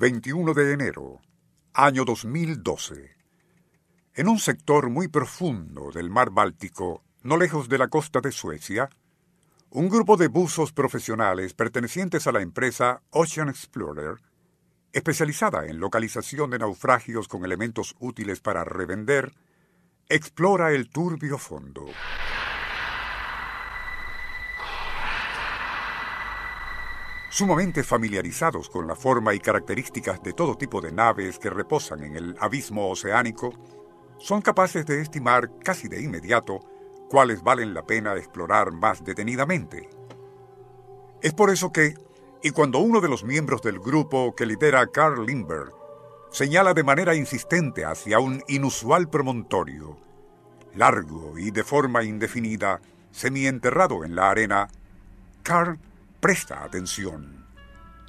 21 de enero, año 2012. En un sector muy profundo del mar Báltico, no lejos de la costa de Suecia, un grupo de buzos profesionales pertenecientes a la empresa Ocean Explorer, especializada en localización de naufragios con elementos útiles para revender, explora el turbio fondo. Sumamente familiarizados con la forma y características de todo tipo de naves que reposan en el abismo oceánico, son capaces de estimar casi de inmediato cuáles valen la pena explorar más detenidamente. Es por eso que, y cuando uno de los miembros del grupo que lidera Carl Lindbergh señala de manera insistente hacia un inusual promontorio, largo y de forma indefinida, semienterrado en la arena, Carl presta atención.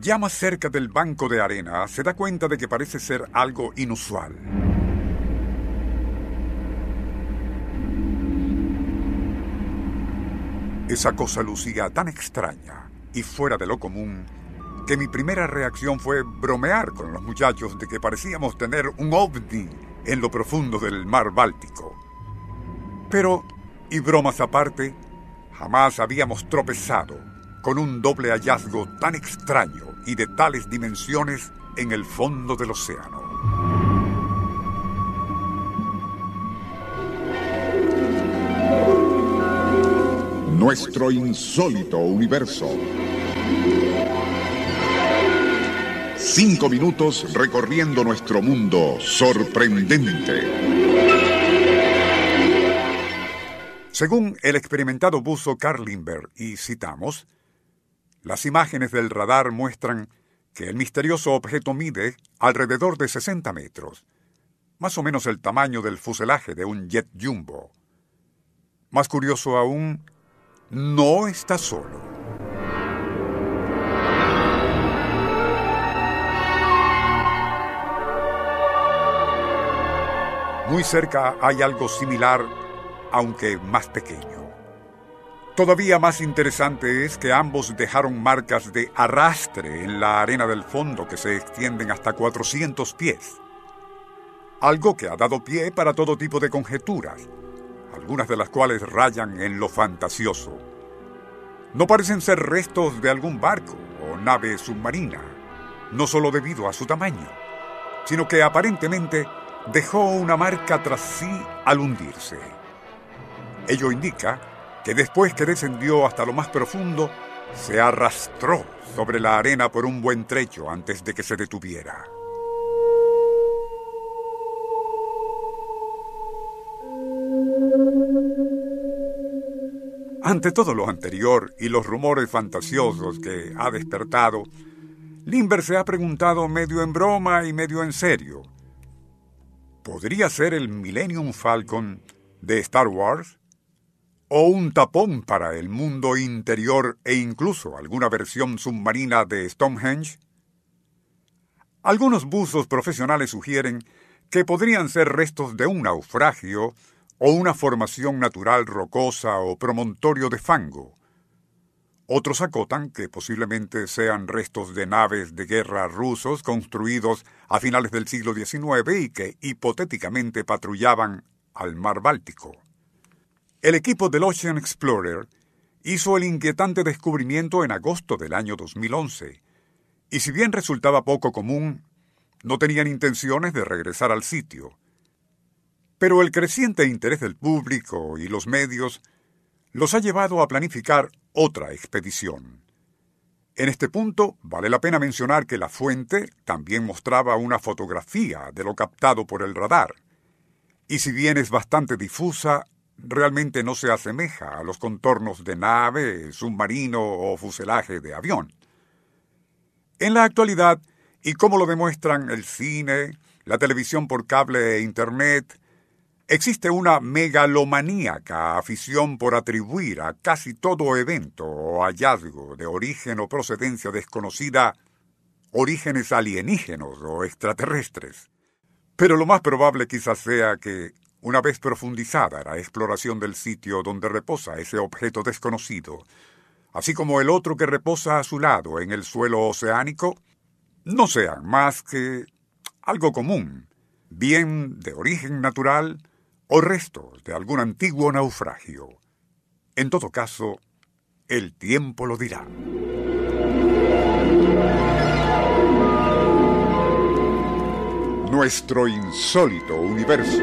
Ya más cerca del banco de arena se da cuenta de que parece ser algo inusual. Esa cosa lucía tan extraña y fuera de lo común que mi primera reacción fue bromear con los muchachos de que parecíamos tener un ovni en lo profundo del mar Báltico. Pero, y bromas aparte, jamás habíamos tropezado con un doble hallazgo tan extraño y de tales dimensiones en el fondo del océano. Nuestro insólito universo. Cinco minutos recorriendo nuestro mundo sorprendente. Según el experimentado buzo Carl Lindbergh, y citamos, las imágenes del radar muestran que el misterioso objeto mide alrededor de 60 metros, más o menos el tamaño del fuselaje de un jet jumbo. Más curioso aún, no está solo. Muy cerca hay algo similar, aunque más pequeño. Todavía más interesante es que ambos dejaron marcas de arrastre en la arena del fondo que se extienden hasta 400 pies. Algo que ha dado pie para todo tipo de conjeturas, algunas de las cuales rayan en lo fantasioso. No parecen ser restos de algún barco o nave submarina, no solo debido a su tamaño, sino que aparentemente dejó una marca tras sí al hundirse. Ello indica que después que descendió hasta lo más profundo, se arrastró sobre la arena por un buen trecho antes de que se detuviera. Ante todo lo anterior y los rumores fantasiosos que ha despertado, Limber se ha preguntado medio en broma y medio en serio. ¿Podría ser el Millennium Falcon de Star Wars? ¿O un tapón para el mundo interior e incluso alguna versión submarina de Stonehenge? Algunos buzos profesionales sugieren que podrían ser restos de un naufragio o una formación natural rocosa o promontorio de fango. Otros acotan que posiblemente sean restos de naves de guerra rusos construidos a finales del siglo XIX y que hipotéticamente patrullaban al mar Báltico. El equipo del Ocean Explorer hizo el inquietante descubrimiento en agosto del año 2011, y si bien resultaba poco común, no tenían intenciones de regresar al sitio. Pero el creciente interés del público y los medios los ha llevado a planificar otra expedición. En este punto vale la pena mencionar que la fuente también mostraba una fotografía de lo captado por el radar, y si bien es bastante difusa, realmente no se asemeja a los contornos de nave, submarino o fuselaje de avión. En la actualidad, Y como lo demuestran el cine, la televisión por cable e Internet, existe una megalomaníaca afición por atribuir a casi todo evento o hallazgo de origen o procedencia desconocida orígenes alienígenos o extraterrestres. Pero lo más probable quizás sea que, una vez profundizada la exploración del sitio donde reposa ese objeto desconocido, así como el otro que reposa a su lado en el suelo oceánico, no sean más que algo común, bien de origen natural o restos de algún antiguo naufragio. En todo caso, el tiempo lo dirá. Nuestro insólito universo.